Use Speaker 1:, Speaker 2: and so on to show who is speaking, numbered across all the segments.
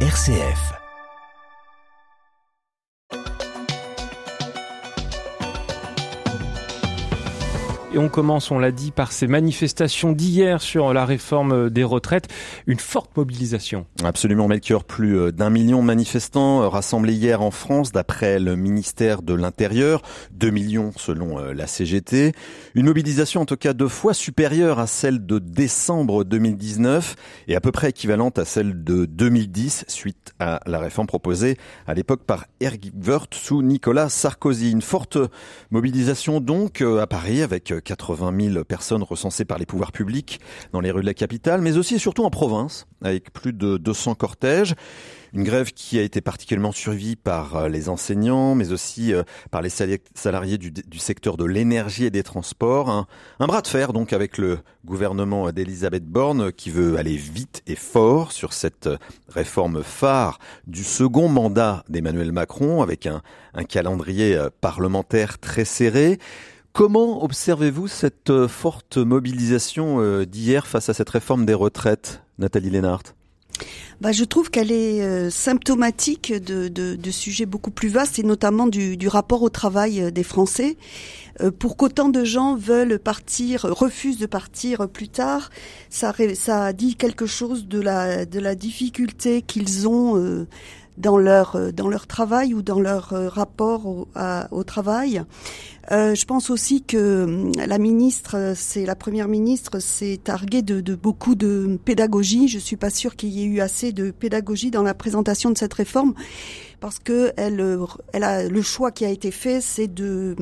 Speaker 1: RCF.
Speaker 2: Et on commence, on l'a dit, par ces manifestations d'hier sur la réforme des retraites. Une forte mobilisation.
Speaker 3: Absolument, Melchior. Plus euh, d'un million de manifestants euh, rassemblés hier en France, d'après le ministère de l'Intérieur. Deux millions selon euh, la CGT. Une mobilisation en tout cas deux fois supérieure à celle de décembre 2019 et à peu près équivalente à celle de 2010 suite à la réforme proposée à l'époque par Eric Woerth sous Nicolas Sarkozy. Une forte mobilisation donc à Paris avec 80 000 personnes recensées par les pouvoirs publics dans les rues de la capitale, mais aussi et surtout en province, avec plus de 200 cortèges. Une grève qui a été particulièrement suivie par euh, les enseignants, mais aussi euh, par les salariés du, secteur de l'énergie et des transports. Un, bras de fer donc avec le gouvernement d'Elisabeth Borne qui veut aller vite et fort sur cette réforme phare du second mandat d'Emmanuel Macron avec un, calendrier euh, parlementaire très serré. Comment observez-vous cette euh, forte mobilisation euh, d'hier face à cette réforme des retraites, Nathalie Lénart?
Speaker 4: Bah, je trouve qu'elle est euh, symptomatique de, de, sujets beaucoup plus vastes et notamment du, rapport au travail des Français. pour qu'autant de gens veulent partir, refusent de partir plus tard, ça, ça dit quelque chose de la, de la difficulté qu'ils ont dans leur euh, dans leur travail ou dans leur euh, rapport au, au travail. Euh, je pense aussi que hum, la ministre, c'est la première ministre, s'est targuée de, de, beaucoup de pédagogie. Je suis pas sûre qu'il y ait eu assez de pédagogie dans la présentation de cette réforme parce que elle a le choix qui a été fait, c'est de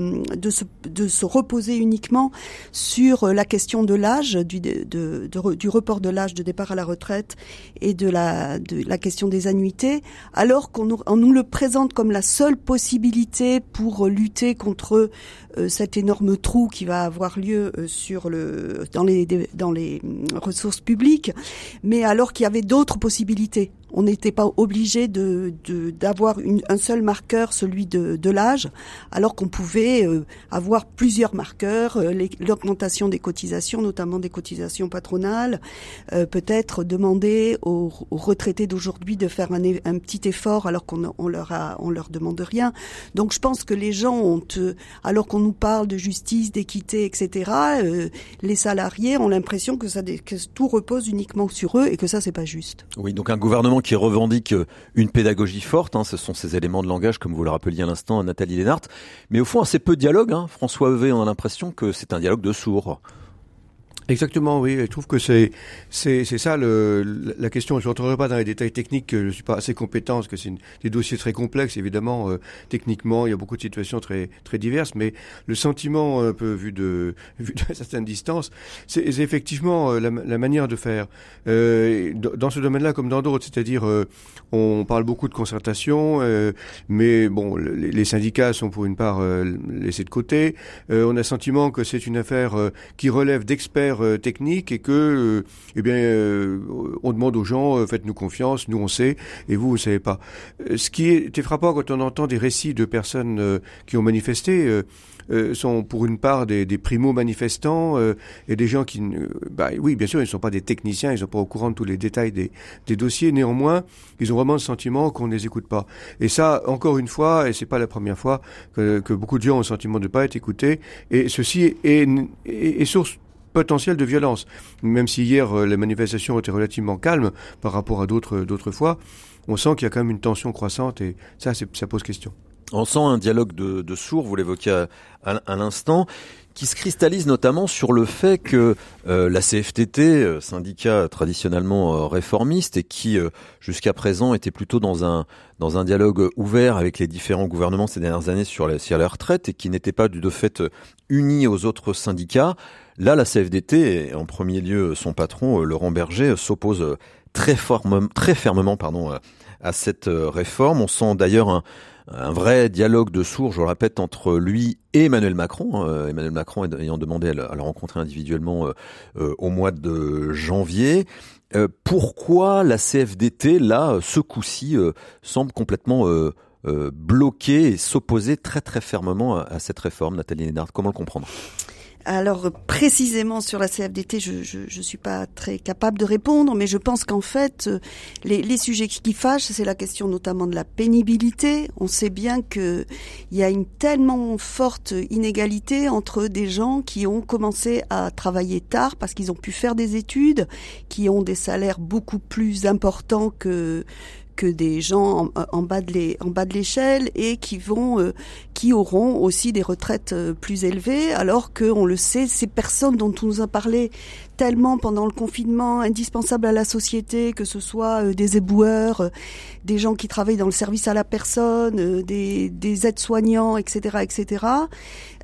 Speaker 4: se, reposer uniquement sur la question de l'âge, du report de l'âge de départ à la retraite et de la question des annuités, alors qu'on nous, le présente comme la seule possibilité pour lutter contre euh, cet énorme trou qui va avoir lieu euh, dans les dans les ressources publiques, mais alors qu'il y avait d'autres possibilités on n'était pas obligé d'avoir un seul marqueur, celui de, de l'âge, alors qu'on pouvait euh, avoir plusieurs marqueurs, euh, l'augmentation des cotisations, notamment des cotisations patronales, euh, peut-être demander aux, retraités d'aujourd'hui de faire un, petit effort alors qu'on on leur demande rien. Donc je pense que les gens ont, alors qu'on nous parle de justice, d'équité, etc., les salariés ont l'impression que ça que tout repose uniquement sur eux et que ça c'est pas juste.
Speaker 3: Oui, donc un gouvernement qui revendique euh, une pédagogie forte. Hein, ce sont ces éléments de langage, comme vous le rappeliez à l'instant, Nathalie Lénart. Mais au fond, assez peu de dialogue. Hein. François Heuvet, on a l'impression que c'est un dialogue de sourds.
Speaker 5: Exactement, oui. Je trouve que c'est c'est ça le, la question. Je rentrerai pas dans les détails techniques. Je suis pas assez compétent parce que c'est des dossiers très complexes. Évidemment, euh, techniquement, il y a beaucoup de situations très très diverses. Mais le sentiment un peu vu de vu de certaine distance, c'est effectivement euh, la, la, manière de faire euh, dans ce domaine-là comme dans d'autres. C'est-à-dire, euh, on parle beaucoup de concertation, mais bon, les, les, syndicats sont pour une part laissés de côté. on a le sentiment que c'est une affaire qui relève d'experts euh, technique et que, euh, eh bien, euh, on demande aux gens, faites-nous confiance, nous on sait, et vous, vous savez pas. Ce qui est frappant quand on entend des récits de personnes qui ont manifesté, sont pour une part des, des primo-manifestants et des gens qui, bah, oui, bien sûr, ils ne sont pas des techniciens, ils ne sont pas au courant de tous les détails des, des dossiers. Néanmoins, ils ont vraiment le sentiment qu'on ne les écoute pas. Et ça, encore une fois, et c'est pas la première fois que, que, beaucoup de gens ont le sentiment de ne pas être écoutés. Et ceci est, est, est source potentiel de violence. Même si hier euh, les manifestations étaient relativement calmes par rapport à d'autres d'autres fois, on sent qu'il y a quand même une tension croissante et ça, ça pose question.
Speaker 3: On sent un dialogue de, de sourds, vous l'évoquiez à, l'instant, qui se cristallise notamment sur le fait que euh, la CFTT, euh, syndicat traditionnellement réformiste et qui jusqu'à présent était plutôt dans un dans un dialogue ouvert avec les différents gouvernements ces dernières années sur la, sur la retraite et qui n'était pas de fait uni aux autres syndicats, Là, la CFDT, et en premier lieu son patron, euh, Laurent Berger, euh, s'oppose euh, très, très fermement pardon, à cette réforme. On sent d'ailleurs un, un vrai dialogue de sourds, je le répète, entre lui et Emmanuel Macron. Emmanuel Macron ayant demandé à le, rencontrer individuellement au mois de janvier. pourquoi la CFDT, là, ce coup-ci, semble complètement bloquer et s'opposer très très fermement à, cette réforme, Nathalie Lénard Comment le comprendre?
Speaker 4: Alors précisément sur la CFDT, je, je, suis pas très capable de répondre, mais je pense qu'en fait, euh, les, les, sujets qui fâchent, c'est la question notamment de la pénibilité. On sait bien que il y a une tellement forte inégalité entre des gens qui ont commencé à travailler tard parce qu'ils ont pu faire des études, qui ont des salaires beaucoup plus importants que que des gens en, bas de l'échelle et qui vont euh, qui auront aussi des retraites euh, plus élevées alors que on le sait ces personnes dont on nous a parlé tellement pendant le confinement indispensables à la société que ce soit euh, des éboueurs des gens qui travaillent dans le service à la personne des, des aides-soignants etc etc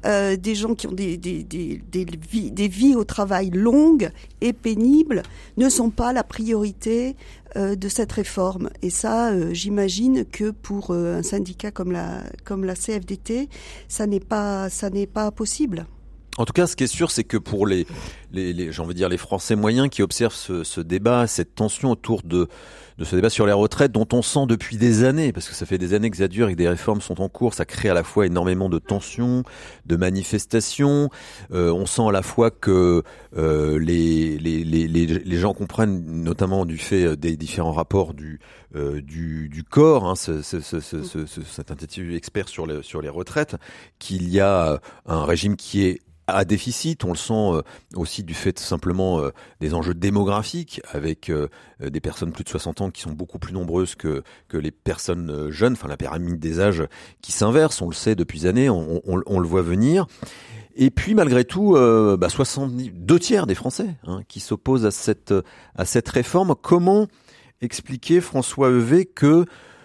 Speaker 4: euh, des gens qui ont des, des, des, des, vies, des vies au travail longues et pénibles ne sont pas la priorité euh, de cette réforme. Et ça, euh, j'imagine que pour un syndicat comme la, comme la CFDT, ça n'est pas, ça n'est pas possible.
Speaker 3: En tout cas, ce qui est sûr, c'est que pour les, envie de dire les Français moyens qui observent ce, débat, cette tension autour de, ce débat sur les retraites, dont on sent depuis des années, parce que ça fait des années que ça dure et que des réformes sont en cours, ça crée à la fois énormément de tensions, de manifestations. Euh, on sent à la fois que euh, les, gens comprennent, notamment du fait des différents rapports du, euh, corps, ce, ce, ce, cet institut expert sur les retraites, qu'il y a un régime qui est à déficit. On le sent euh, aussi du fait simplement euh, des enjeux démographiques avec euh, des personnes plus de 60 ans qui sont beaucoup plus nombreuses que, que les personnes jeunes, enfin la pyramide des âges qui s'inverse, on le sait depuis années, on, le voit venir. Et puis malgré tout, euh, bah, 70, deux tiers des Français hein, qui s'opposent à cette, à cette réforme. Comment expliquer, François Evé, que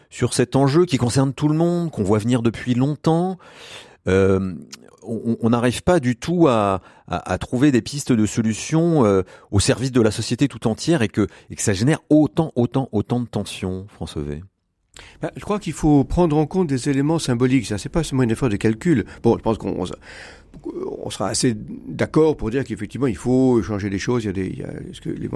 Speaker 3: sur cet enjeu qui concerne tout le monde, qu'on voit venir depuis longtemps, on n'arrive pas du tout à, trouver des pistes de solutions euh, au service de la société tout entière et que, et que ça génère autant, autant, autant de tensions, François V.
Speaker 5: Ben, je crois qu'il faut prendre en compte des éléments symboliques. Ça, c'est pas seulement une effort de calcul. Bon, je pense qu'on on sera assez d'accord pour dire qu'effectivement il faut changer les choses. Il y a,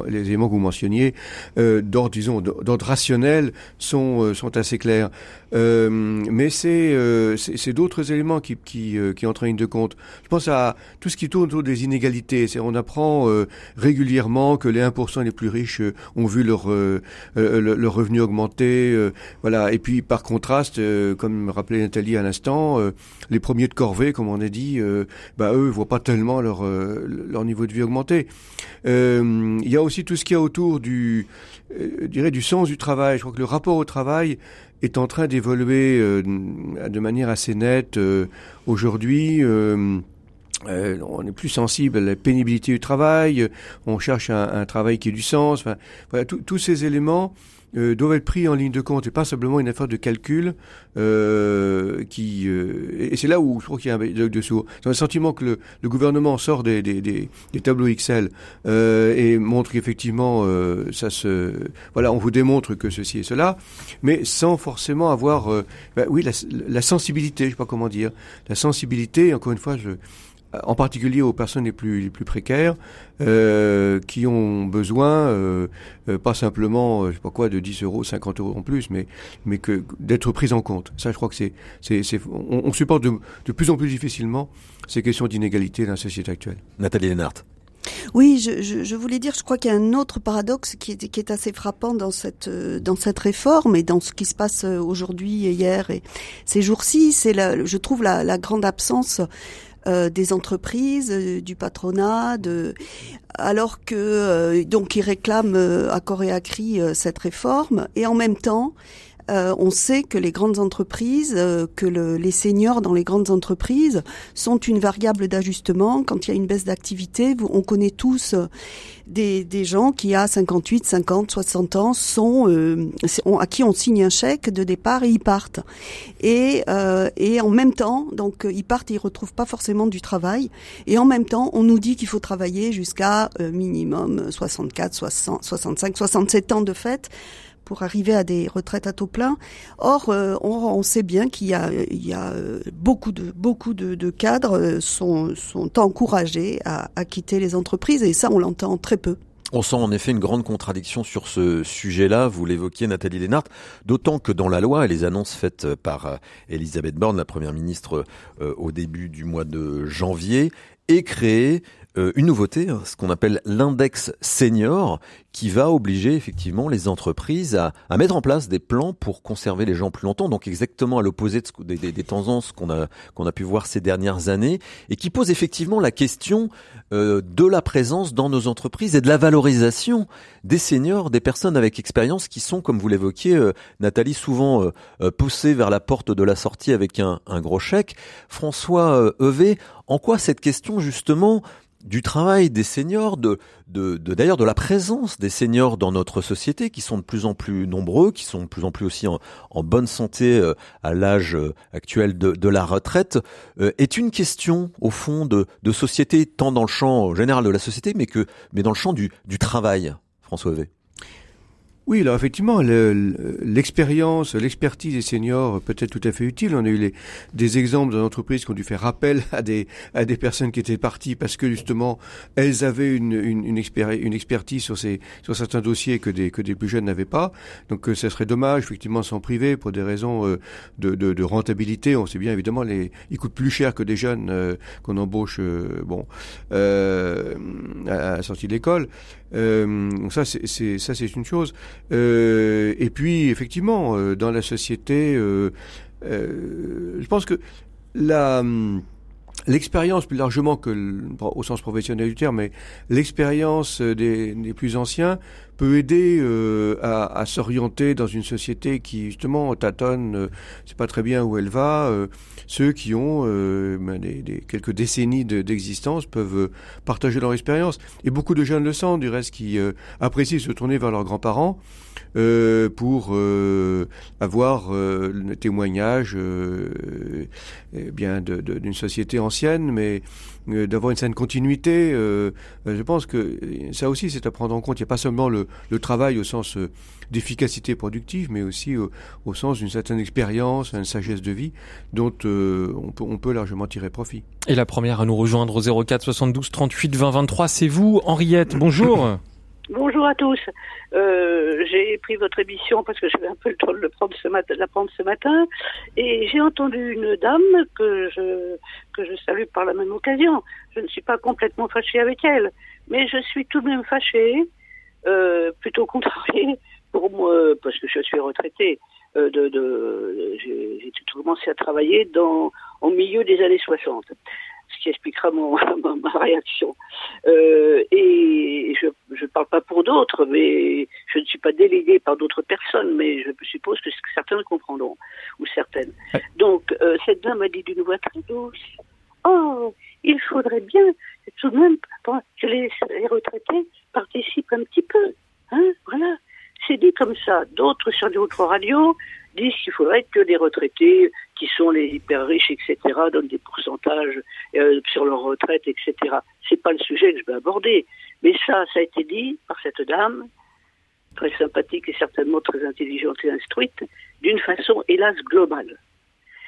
Speaker 5: les, éléments que vous mentionniez euh, d'ordre disons d'ordre rationnel sont euh, assez clairs. Euh, mais c'est euh, c'est d'autres éléments qui qui, qui entrent en ligne de compte. Je pense à tout ce qui tourne autour des inégalités. On apprend régulièrement que les 1% les plus riches ont vu leur revenu augmenter. Et puis par contraste, comme rappelait Nathalie à l'instant, les premiers de corvée, comme on a dit bah eux voient pas tellement leur euh, leur niveau de vie augmenter. Euh, il y a aussi tout ce qu'il y a autour du, euh, dirais du sens du travail. Je crois que le rapport au travail est en train d'évoluer de manière assez nette aujourd'hui. on est plus sensible à la pénibilité du travail, on cherche un, travail qui ait du sens. Enfin, tous ces éléments euh, doivent être pris en ligne de compte et pas simplement une affaire de calcul euh, qui euh, et c'est là où je crois qu'il y a un de dessous. J'ai le sentiment que le, gouvernement sort des tableaux Excel euh, et montre qu'effectivement euh, ça se voilà on vous démontre que ceci et cela, mais sans forcément avoir bah, oui la, la sensibilité, je sais pas comment dire, la sensibilité. Encore une fois, je en particulier aux personnes les plus, les plus précaires, euh, qui ont besoin, euh, euh pas simplement, euh, je sais pas quoi, de 10 euros, 50 euros en plus, mais, mais que d'être prises en compte. Ça, je crois que c'est, c'est, c'est on, on, supporte de, de, plus en plus difficilement ces questions d'inégalité dans la société actuelle.
Speaker 3: Nathalie Lennart.
Speaker 4: Oui, je, je, je, voulais dire, je crois qu'il y a un autre paradoxe qui est, qui est assez frappant dans cette dans cette réforme et dans ce qui se passe aujourd'hui, hier et ces jours-ci. C'est, je trouve, la, la grande absence euh, des entreprises, euh, du patronat, alors que euh, donc ils réclament à corps et à cri cette réforme. Et en même temps euh, on sait que les grandes entreprises, euh, que les seniors dans les grandes entreprises sont une variable d'ajustement. Quand il y a une baisse d'activité, on connaît tous euh, des, gens qui à 58, 50, 60 ans sont à qui on signe un chèque de départ et ils partent. Et, et en même temps, donc ils partent et ils retrouvent pas forcément du travail. Et en même temps, on nous dit qu'il faut travailler jusqu'à minimum 64, 60, 65, 67 ans de fait pour arriver à des retraites à taux plein. Or, euh, on, sait bien qu'il y a, euh, beaucoup de beaucoup de, cadres euh, sont, sont encouragés à, quitter les entreprises et ça, on l'entend très peu.
Speaker 3: On sent en effet une grande contradiction sur ce sujet-là, vous l'évoquiez Nathalie Lénart, d'autant que dans la loi et les annonces faites par Elisabeth Borne, la Première ministre, au début du mois de janvier, et créer euh, une nouveauté, hein, ce qu'on appelle l'index senior, qui va obliger effectivement les entreprises à, à, mettre en place des plans pour conserver les gens plus longtemps. Donc exactement à l'opposé de des, des, des, tendances qu'on a qu'on a pu voir ces dernières années, et qui pose effectivement la question euh, de la présence dans nos entreprises et de la valorisation des seniors, des personnes avec expérience qui sont, comme vous l'évoquiez, euh, Nathalie, souvent euh, euh poussées vers la porte de la sortie avec un, un gros chèque. François Evé, en quoi cette question justement du travail des seniors, de, d'ailleurs de la présence des seniors dans notre société, qui sont de plus en plus nombreux, qui sont de plus en plus aussi en, bonne santé euh, à l'âge euh, actuel de, la retraite, euh, est une question au fond de, société, tant dans le champ général de la société, mais que mais dans le champ du, du travail, François V.
Speaker 5: Oui, alors effectivement, l'expérience, l'expertise des seniors peut être tout à fait utile. On a eu les, des exemples d'entreprises qui ont dû faire appel à des, à des personnes qui étaient parties parce que justement elles avaient une, expertise sur, ces, sur certains dossiers que des, que des plus jeunes n'avaient pas. Donc euh, ça serait dommage effectivement s'en priver pour des raisons euh, de, rentabilité. On sait bien évidemment les, ils coûtent plus cher que des jeunes euh, qu'on embauche bon euh, à la sortie de l'école. Donc ça c'est une chose. Euh, et puis, effectivement, euh, dans la société, euh, je pense que la L'expérience plus largement que au sens professionnel du terme, mais l'expérience des, plus anciens peut aider euh, à, à s'orienter dans une société qui justement tâtonne, euh, c'est pas très bien où elle va. Euh, ceux qui ont euh, ben, des, des, quelques décennies d'existence peuvent partager leur expérience. Et beaucoup de jeunes le sentent, du reste, qui apprécient se tourner vers leurs grands-parents pour avoir le témoignage eh bien d'une société ancienne, mais d'avoir une certaine continuité. je pense que ça aussi, c'est à prendre en compte. Il n'y a pas seulement le, le travail au sens euh, d'efficacité productive, mais aussi au, au sens d'une certaine expérience, une sagesse de vie dont euh, on, peut, on, peut, largement tirer profit.
Speaker 2: Et la première à nous rejoindre au 04 72 38 20 23, c'est vous, Henriette. Bonjour.
Speaker 1: Bonjour à tous. Euh, j'ai pris votre émission parce que j'avais un peu le temps de, le prendre ce matin, de la prendre ce matin, et j'ai entendu une dame que je que je salue par la même occasion. Je ne suis pas complètement fâchée avec elle, mais je suis tout de même fâchée euh, plutôt contrarié pour moi, parce que je suis retraité. Euh, de, de j'ai commencé à travailler dans au milieu des années 60, ce qui expliquera mon, ma, ma réaction. Euh, et je ne parle pas pour d'autres, mais je ne suis pas délégué par d'autres personnes, mais je suppose que certains comprendront, ou certaines. Donc, euh, cette dame a dit d'une voix très douce, Oh, il faudrait bien tout de même que les, les retraités participent un petit peu. Hein, voilà. C'est dit comme ça. D'autres sur d'autres radios disent qu'il faudrait que les retraités, qui sont les hyper riches, etc., donnent des pourcentages euh, sur leur retraite, etc. C'est pas le sujet que je vais aborder. Mais ça, ça a été dit par cette dame, très sympathique et certainement très intelligente et instruite, d'une façon, hélas, globale.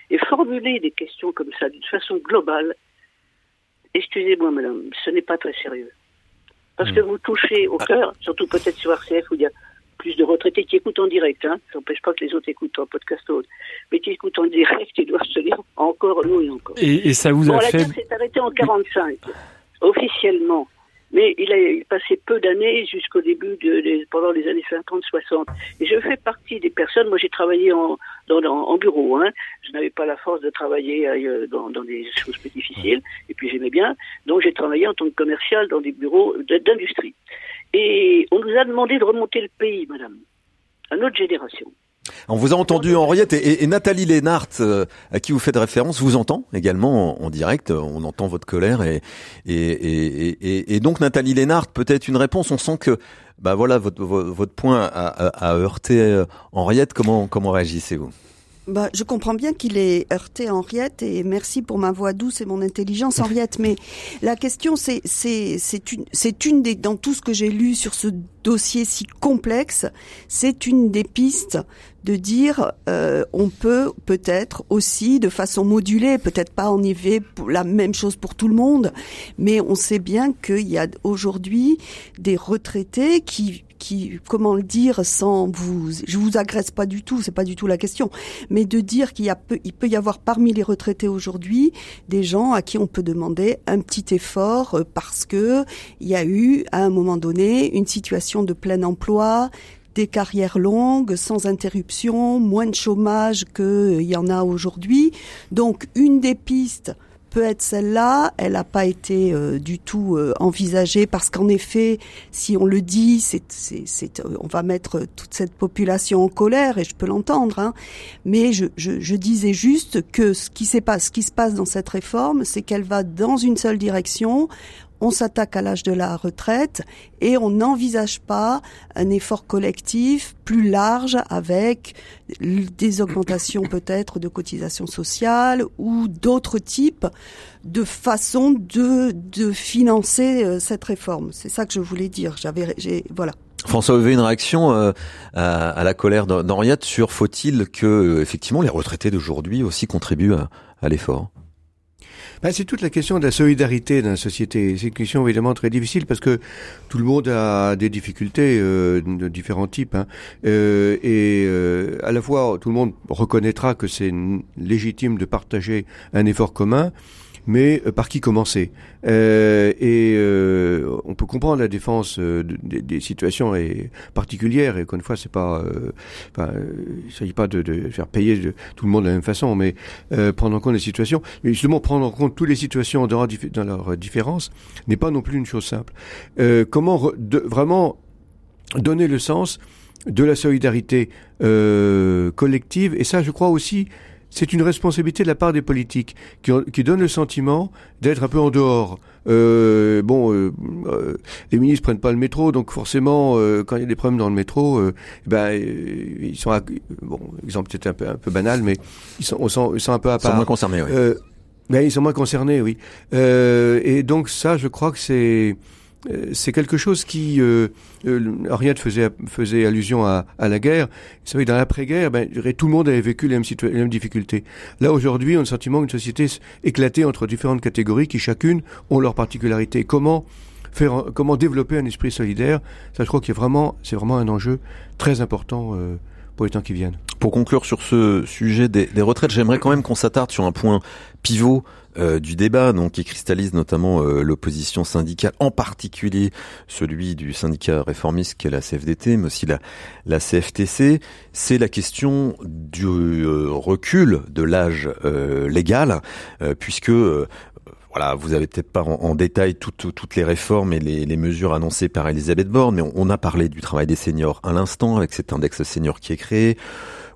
Speaker 1: Et formuler des questions comme ça d'une façon globale, excusez-moi madame, ce n'est pas très sérieux. Parce mmh. que vous touchez au cœur, surtout peut-être sur RCF où il y a plus de retraités qui écoutent en direct, hein. ça n'empêche pas que les autres écoutent en podcast autre, mais qui écoutent en direct, ils doivent se dire encore, nous et encore.
Speaker 2: Et, et ça vous bon, a
Speaker 1: la
Speaker 2: fait...
Speaker 1: La guerre s'est arrêtée en 45, officiellement. Mais il a passé peu d'années jusqu'au début de, pendant les années 50-60. Et je fais partie des personnes. Moi, j'ai travaillé en, dans, dans, en bureau. Hein. Je n'avais pas la force de travailler euh, dans, dans, des choses plus difficiles. Et puis j'aimais bien. Donc j'ai travaillé en tant que commercial dans des bureaux d'industrie. Et on nous a demandé de remonter le pays, madame, à notre génération.
Speaker 3: On vous a entendu Henriette et, Nathalie Lénart, euh, à qui vous faites référence, vous entend également en, direct. On entend votre colère et et, donc Nathalie Lénart, peut-être une réponse. On sent que bah voilà votre votre point a, a, a heurté euh, Henriette. Comment comment réagissez-vous?
Speaker 4: Bah, je comprends bien qu'il est heurté Henriette et merci pour ma voix douce et mon intelligence Henriette. Mais la question c'est c'est une une des dans tout ce que j'ai lu sur ce dossier si complexe, c'est une des pistes de dire euh, on peut peut-être aussi de façon modulée, peut-être pas en IV la même chose pour tout le monde, mais on sait bien qu'il y a aujourd'hui des retraités qui qui, comment le dire sans vous, je vous agresse pas du tout, c'est pas du tout la question, mais de dire qu'il y a peu, il peut y avoir parmi les retraités aujourd'hui des gens à qui on peut demander un petit effort euh, parce que il y a eu à un moment donné une situation de plein emploi, des carrières longues, sans interruption, moins de chômage qu'il y en a aujourd'hui. Donc une des pistes peut être celle-là. Elle n'a pas été euh, du tout euh, envisagée parce qu'en effet, si on le dit, euh, on va mettre toute cette population en colère et je peux l'entendre. Hein. Mais je, disais juste que ce qui, ce qui se passe dans cette réforme, c'est qu'elle va dans une seule direction on s'attaque à l'âge de la retraite et on n'envisage pas un effort collectif plus large avec des augmentations peut-être de cotisations sociales ou d'autres types de façons de, de financer euh, cette réforme. C'est ça que je voulais dire. J'avais, j'ai, voilà.
Speaker 3: François, vous avez une réaction euh, à, la colère d'Henriette sur faut-il que euh, effectivement les retraités d'aujourd'hui aussi contribuent à l'effort?
Speaker 5: Ben, c'est toute la question de la solidarité dans la société. C'est une question évidemment très difficile parce que tout le monde a des difficultés euh, de différents types. Hein. Euh, et euh, à la fois, tout le monde reconnaîtra que c'est légitime de partager un effort commun mais euh, par qui commencer? Euh, Et euh, on peut comprendre la défense des, situations particulières, et encore une fois, c'est pas, enfin, il ne s'agit pas de, faire payer tout le monde de la même façon, mais prendre en compte les situations. Mais justement, prendre en compte toutes les situations dans leur, dans leur différence n'est pas non plus une chose simple. comment vraiment donner le sens de la solidarité collective, et ça, je crois aussi, c'est une responsabilité de la part des politiques qui, qui donnent le sentiment d'être un peu en dehors. Euh, bon, euh, euh, les ministres prennent pas le métro, donc forcément, euh, quand il y a des problèmes dans le métro, euh, ben ils sont, bon, exemple peut-être un peu un peu banal, mais ils sont, ils sont un peu à part.
Speaker 3: Ils sont moins concernés, oui.
Speaker 5: Ben, ils sont moins concernés, oui. et donc ça, je crois que c'est c'est quelque chose qui euh, euh faisait faisait allusion à, à la guerre. Vous savez, dans l'après-guerre, ben, tout le monde avait vécu les mêmes, les mêmes difficultés. Là aujourd'hui, on a le sentiment qu'une société éclatée entre différentes catégories qui chacune ont leurs particularités. Comment faire, comment développer un esprit solidaire? Ça, je crois que vraiment, c'est vraiment un enjeu très important euh, pour les temps qui viennent.
Speaker 3: Pour conclure sur ce sujet des, retraites, j'aimerais quand même qu'on s'attarde sur un point pivot euh, du débat, donc qui cristallise notamment euh, l'opposition syndicale, en particulier celui du syndicat réformiste qui est la CFDT, mais aussi la, la CFTC, c'est la question du euh, recul de l'âge légal, puisque voilà, vous avez peut-être pas en, détail toutes, les réformes et les, les, mesures annoncées par Elisabeth Borne, mais on, on, a parlé du travail des seniors à l'instant avec cet index senior qui est créé.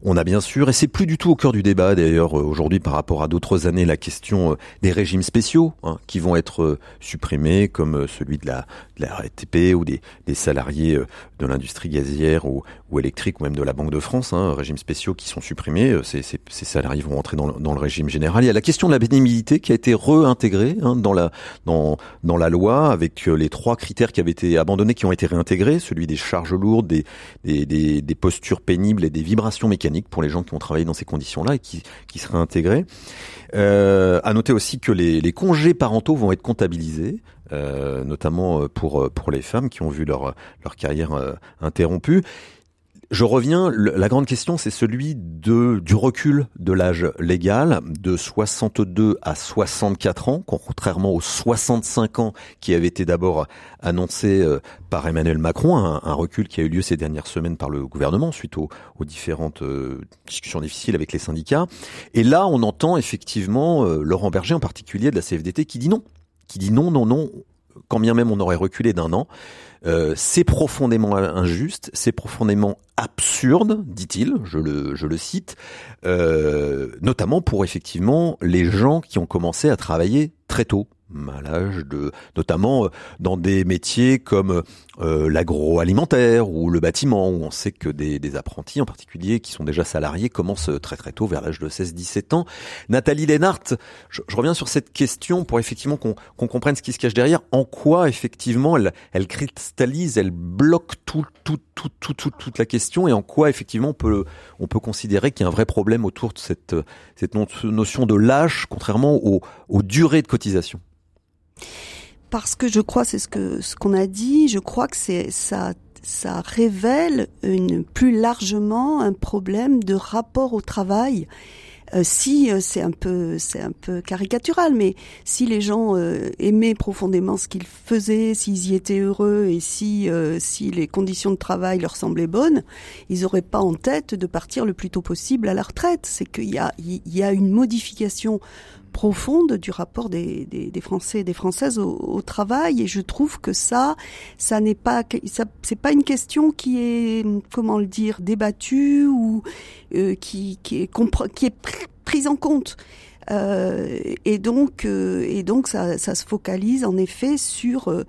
Speaker 3: On a bien sûr, et c'est plus du tout au cœur du débat d'ailleurs euh, aujourd'hui par rapport à d'autres années, la question euh, des régimes spéciaux hein, qui vont être euh, supprimés, comme celui de la, RTP ou des, salariés de l'industrie gazière ou, électrique ou même de la Banque de France, hein, régimes spéciaux qui sont supprimés. Ces, salariés vont rentrer dans le, régime général. Il y a la question de la pénibilité qui a été réintégrée hein, dans, la, loi avec les trois critères qui avaient été abandonnés, qui ont été réintégrés, celui des charges lourdes, des, des, des, des postures pénibles et des vibrations mécaniques pour les gens qui ont travaillé dans ces conditions-là et qui, qui seraient intégrés. Euh, à noter aussi que les, congés parentaux vont être comptabilisés. Euh, notamment euh, pour pour les femmes qui ont vu leur carrière euh, interrompue je reviens, la grande question, c'est celui du recul de l'âge légal de 62 à 64 ans, contrairement aux 65 ans qui avaient été d'abord annoncés euh, par Emmanuel Macron, un, recul qui a eu lieu ces dernières semaines par le gouvernement suite aux, différentes euh, discussions difficiles avec les syndicats. Et là, on entend effectivement euh, Laurent Berger en particulier de la CFDT qui dit non, qui dit non, non, non, quand bien même on aurait reculé d'un an. Euh, c'est profondément injuste, c'est profondément absurde, dit-il, je le, je le cite, euh, notamment pour effectivement les gens qui ont commencé à travailler très tôt à de, notamment euh, dans des métiers comme euh, l'agroalimentaire ou le bâtiment, où on sait que des, des, apprentis en particulier qui sont déjà salariés commencent très très tôt, vers l'âge de 16-17 ans. Nathalie Lénart, je, reviens sur cette question pour effectivement qu'on comprenne ce qui se cache derrière. En quoi effectivement elle, elle cristallise, elle bloque tout, tout, tout, tout, toute la question et en quoi effectivement on peut, on peut considérer qu'il y a un vrai problème autour de cette, cette notion de l'âge, contrairement aux, aux durées de cotisation?
Speaker 4: Parce que je crois, c'est ce que ce qu'on a dit, je crois que c'est ça ça révèle une, plus largement un problème de rapport au travail euh, si euh, c'est un peu c'est un peu caricatural, mais si les gens euh, aimaient profondément ce qu'ils faisaient, s'ils y étaient heureux et si si les conditions de travail leur semblaient bonnes, ils n'auraient pas en tête de partir le plus tôt possible à la retraite. C'est qu'il y a il y a une modification profonde du rapport des, des, des, Français et des Françaises au, au, travail. Et je trouve que ça ça n'est pas c'est pas une question qui est comment le dire débattue ou euh, qui qui est qui est prise en compte. Euh, et donc euh, et donc ça, ça se focalise en effet sur euh,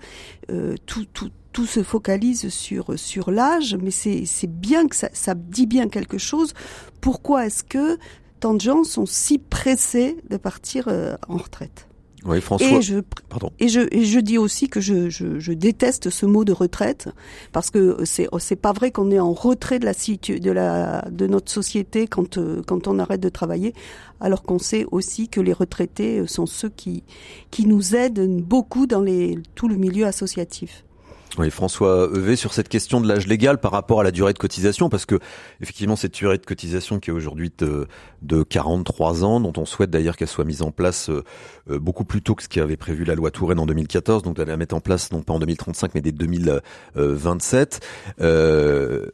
Speaker 4: euh, tout tout tout se focalise sur sur l'âge, mais c'est c'est bien que ça, ça dit bien quelque chose. Pourquoi est-ce que tant de gens sont si pressés de partir euh, en retraite.
Speaker 3: Oui, François.
Speaker 4: Et je, Pardon. Et je, et je dis aussi que je, je, je, déteste ce mot de retraite parce que c'est c'est pas vrai qu'on est en retrait de la de la de notre société quand euh, quand on arrête de travailler, alors qu'on sait aussi que les retraités sont ceux qui qui nous aident beaucoup dans les tout le milieu associatif.
Speaker 3: Oui, François Evé, sur cette question de l'âge légal par rapport à la durée de cotisation, parce que effectivement cette durée de cotisation qui est aujourd'hui de, de 43 ans, dont on souhaite d'ailleurs qu'elle soit mise en place euh, euh, beaucoup plus tôt que ce qui avait prévu la loi Touraine en 2014, donc d'aller la mettre en place non pas en 2035 mais dès 2027. Euh,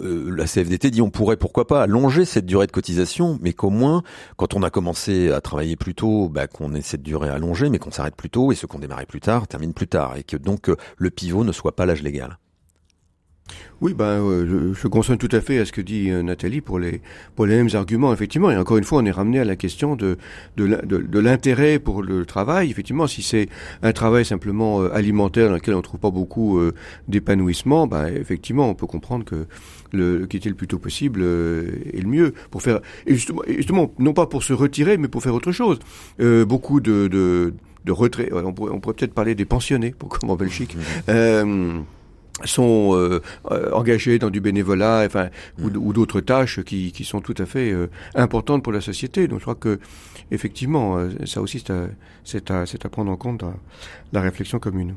Speaker 3: euh, la CFDT dit on pourrait pourquoi pas allonger cette durée de cotisation, mais qu'au moins, quand on a commencé à travailler plus tôt, bah, qu'on ait cette durée allongée, mais qu'on s'arrête plus tôt, et ceux qu'on démarre plus tard termine plus tard, et que donc euh, le pivot ne soit pas l'âge légal.
Speaker 5: Oui, ben, euh, je, je tout à fait à ce que dit euh, Nathalie pour les pour les mêmes arguments. Effectivement, et encore une fois, on est ramené à la question de de, de, l'intérêt pour le travail. Effectivement, si c'est un travail simplement euh, alimentaire dans lequel on trouve pas beaucoup d'épanouissement, ben effectivement, on peut comprendre que le quitter le plus tôt possible est le mieux pour faire et justement, justement non pas pour se retirer, mais pour faire autre chose. beaucoup de de, de retrait. On pourrait, on pourrait peut-être parler des pensionnés, pour comme en Belgique. Mmh sont euh, euh, engagés dans du bénévolat enfin ou, mm. d'autres tâches qui, qui, sont tout à fait euh, importantes pour la société donc je crois que effectivement ça aussi c'est à, à, à, prendre en compte dans la réflexion commune